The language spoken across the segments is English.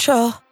control?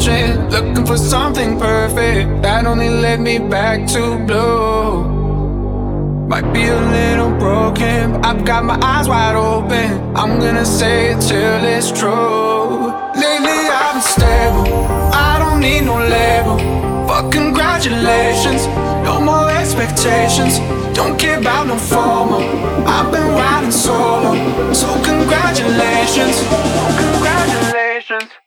searching, looking for something perfect that only led me back to blue. Might be a little broken, but I've got my eyes wide open. I'm gonna say it till it's true. Lately I've been stable, I don't need no label. But congratulations, no more expectations. Don't care about no formal. I've been riding solo, so congratulations, congratulations.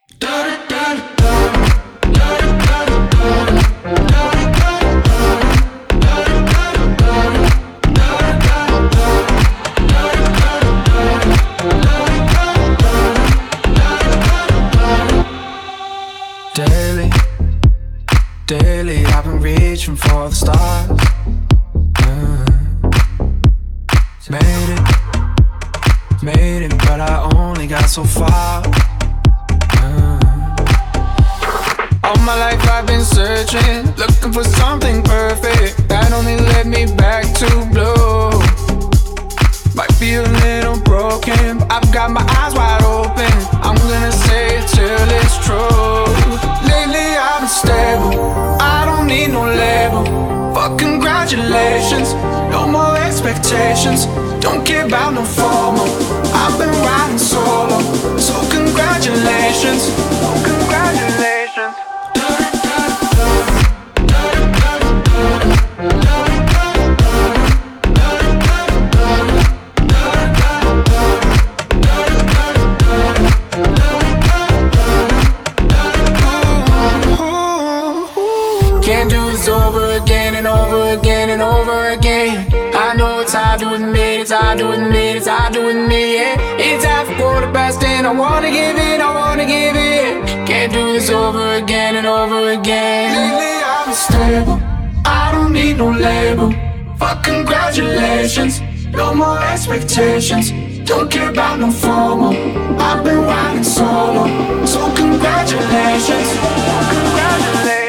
with me, it's I do with me, it's I do with me, yeah. It's half a quarter past and I wanna give it, I wanna give it. Can't do this over again and over again. Lately I'm stable, I don't need no label. Fuck congratulations, no more expectations. Don't care about no formal. I've been riding solo, so congratulations, congratulations.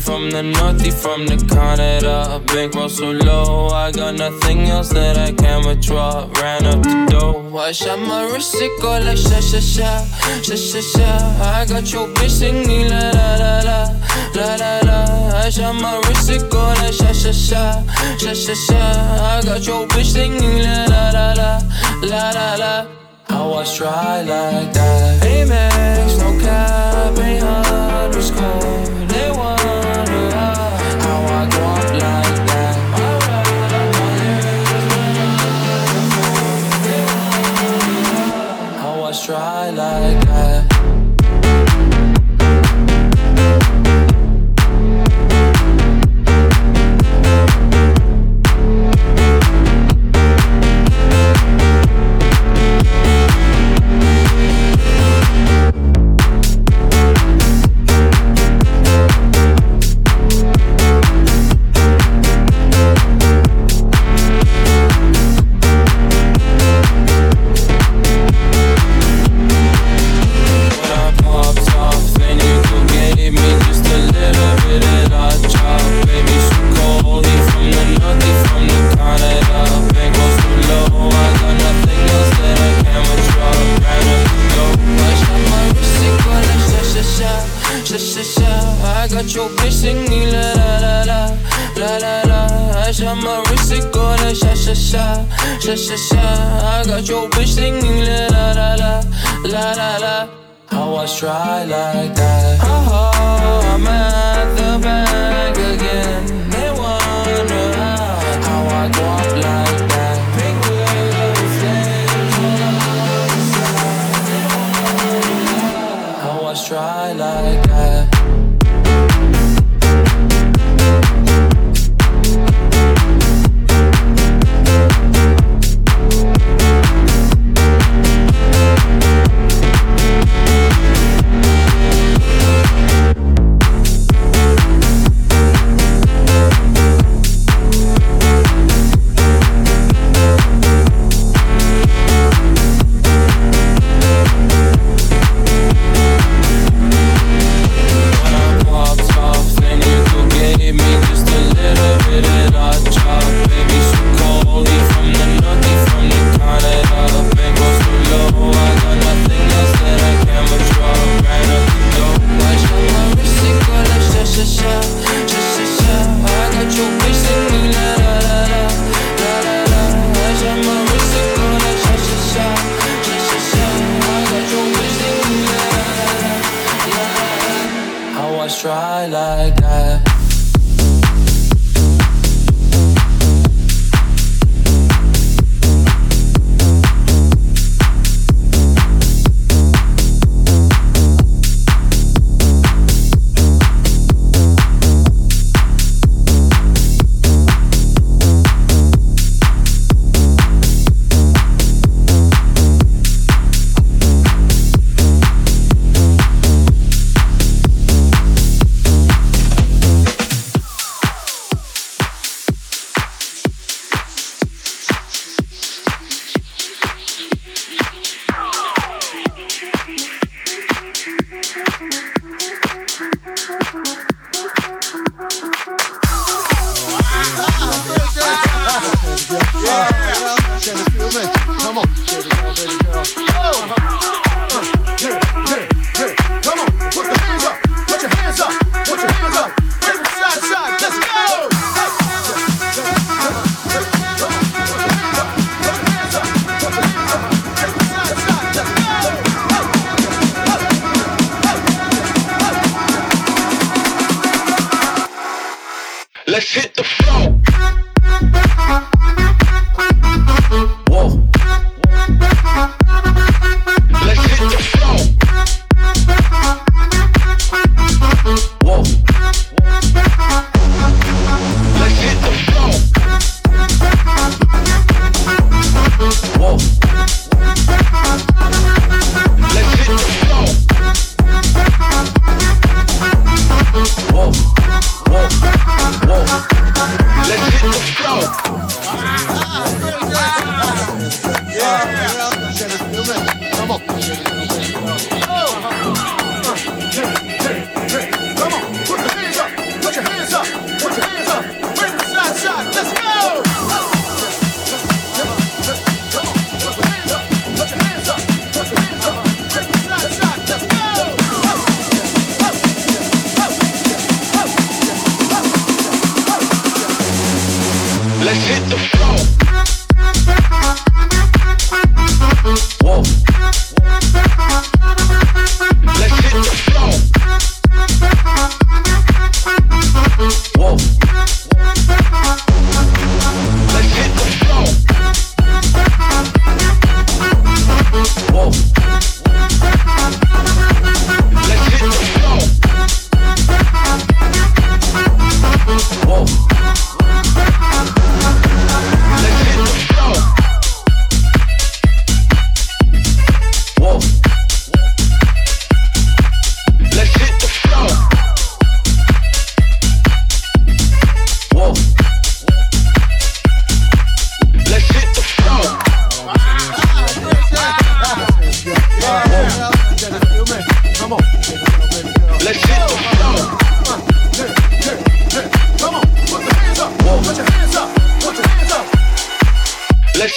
From the north, he from the Canada. Bankroll so low, I got nothing else that I can withdraw. Ran up the dough. I shot my wrist, it go like sha sha sha, sha sha sha. I got your bitch singing la la la la, la la la. I shot my wrist, it go like sha sha sha, sha sha sha. I got your bitch singing la la la la, la la la. I was dry like that. Amex, no cap, ain't underscore. Sha sha. I got your bitch singing la la la la, la la la. I was dry like that. always try like that.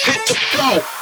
hit the floor.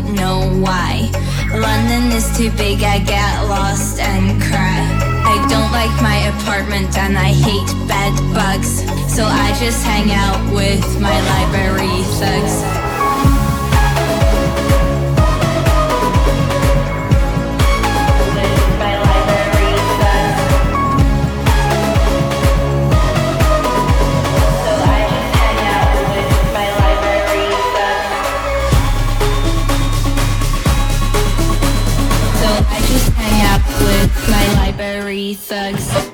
don't know why. London is too big, I get lost and cry. I don't like my apartment and I hate bed bugs, so I just hang out with my library thugs. three thugs.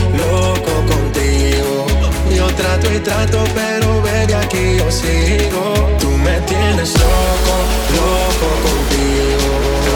trato y trato, pero baby aquí yo sigo. Tú me tienes loco, loco contigo.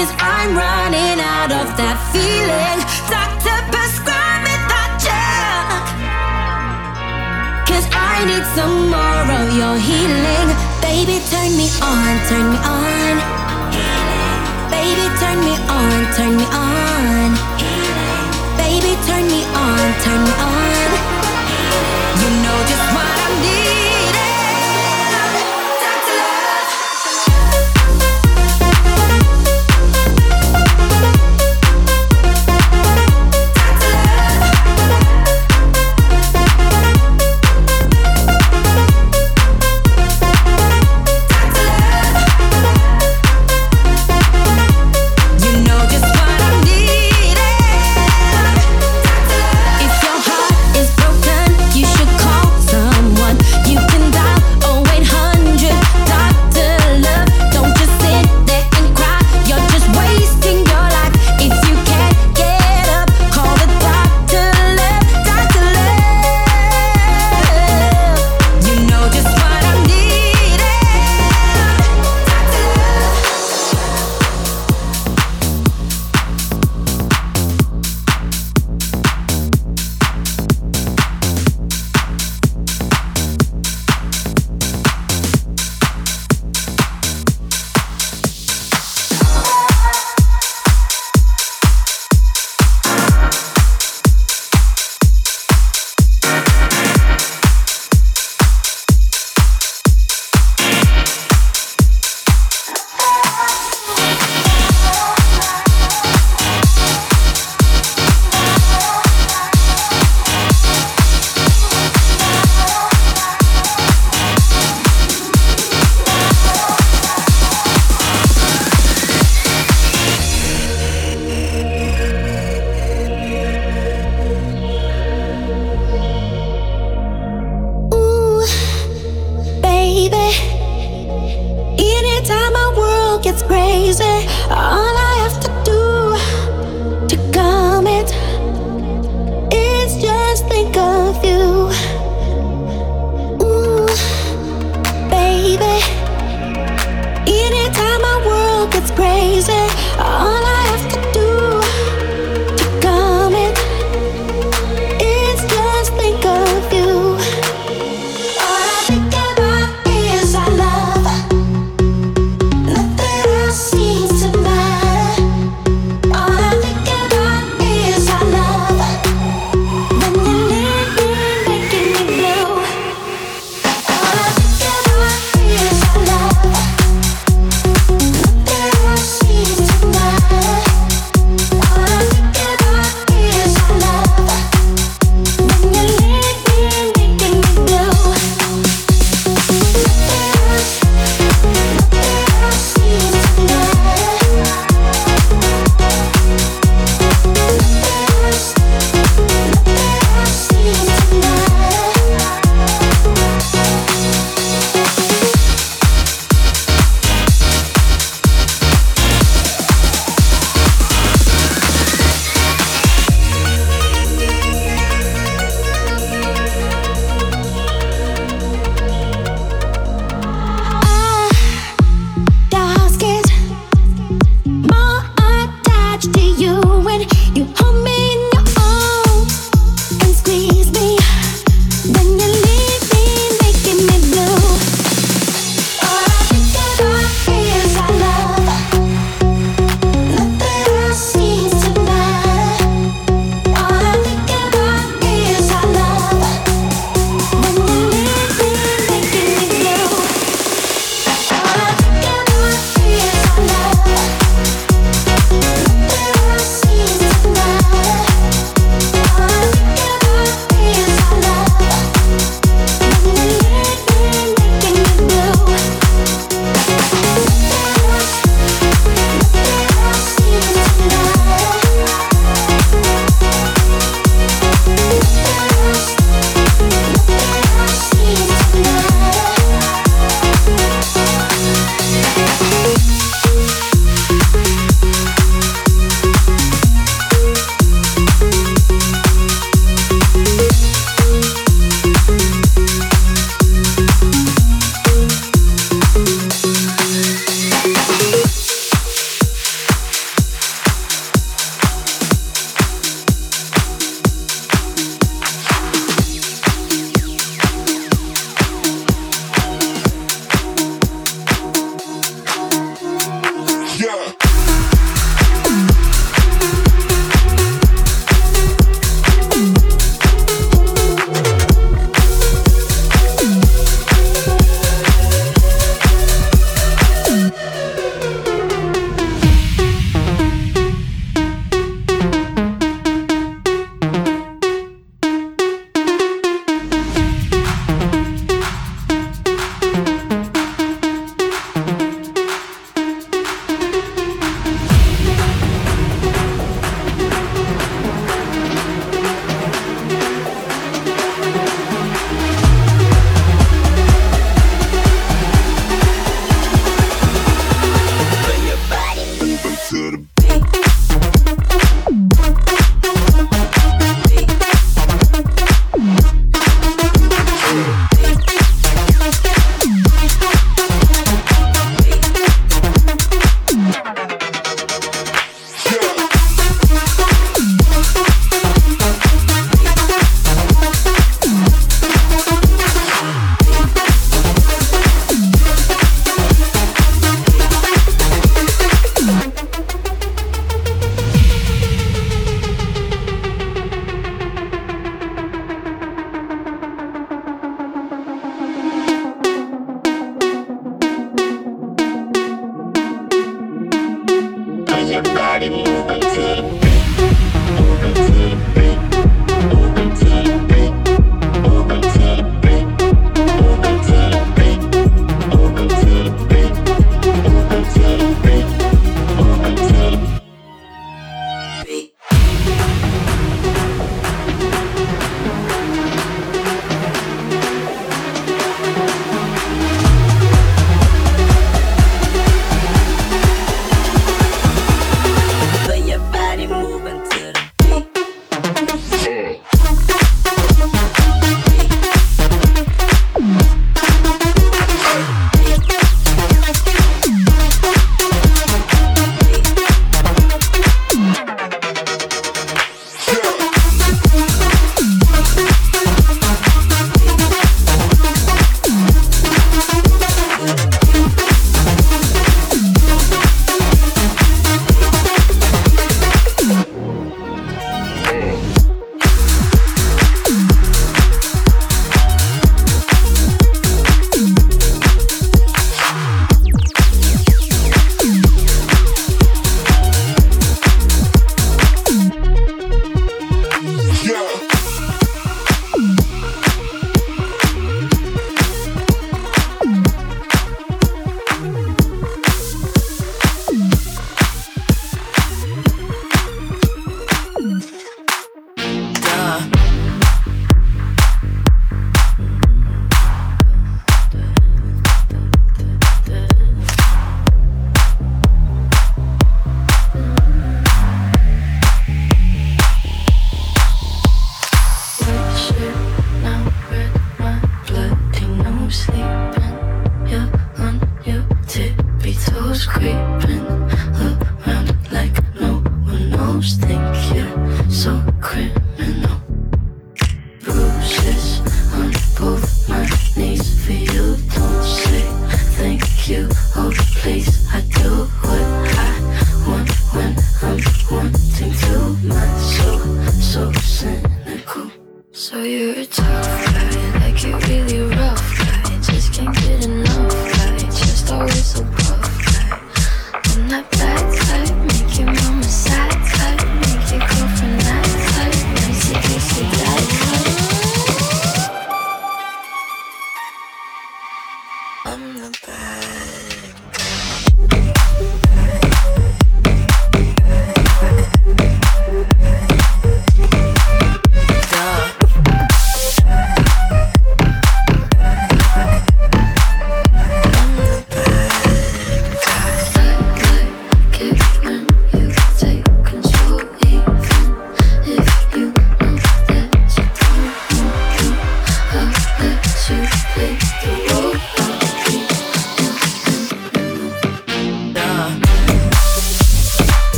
Cause I'm running out of that feeling. Doctor, prescribe me that gel. Cause I need some more of your healing. Baby, turn me on, turn me on. Baby, turn me on, turn me on. Baby, turn me on, turn me on. You know just why.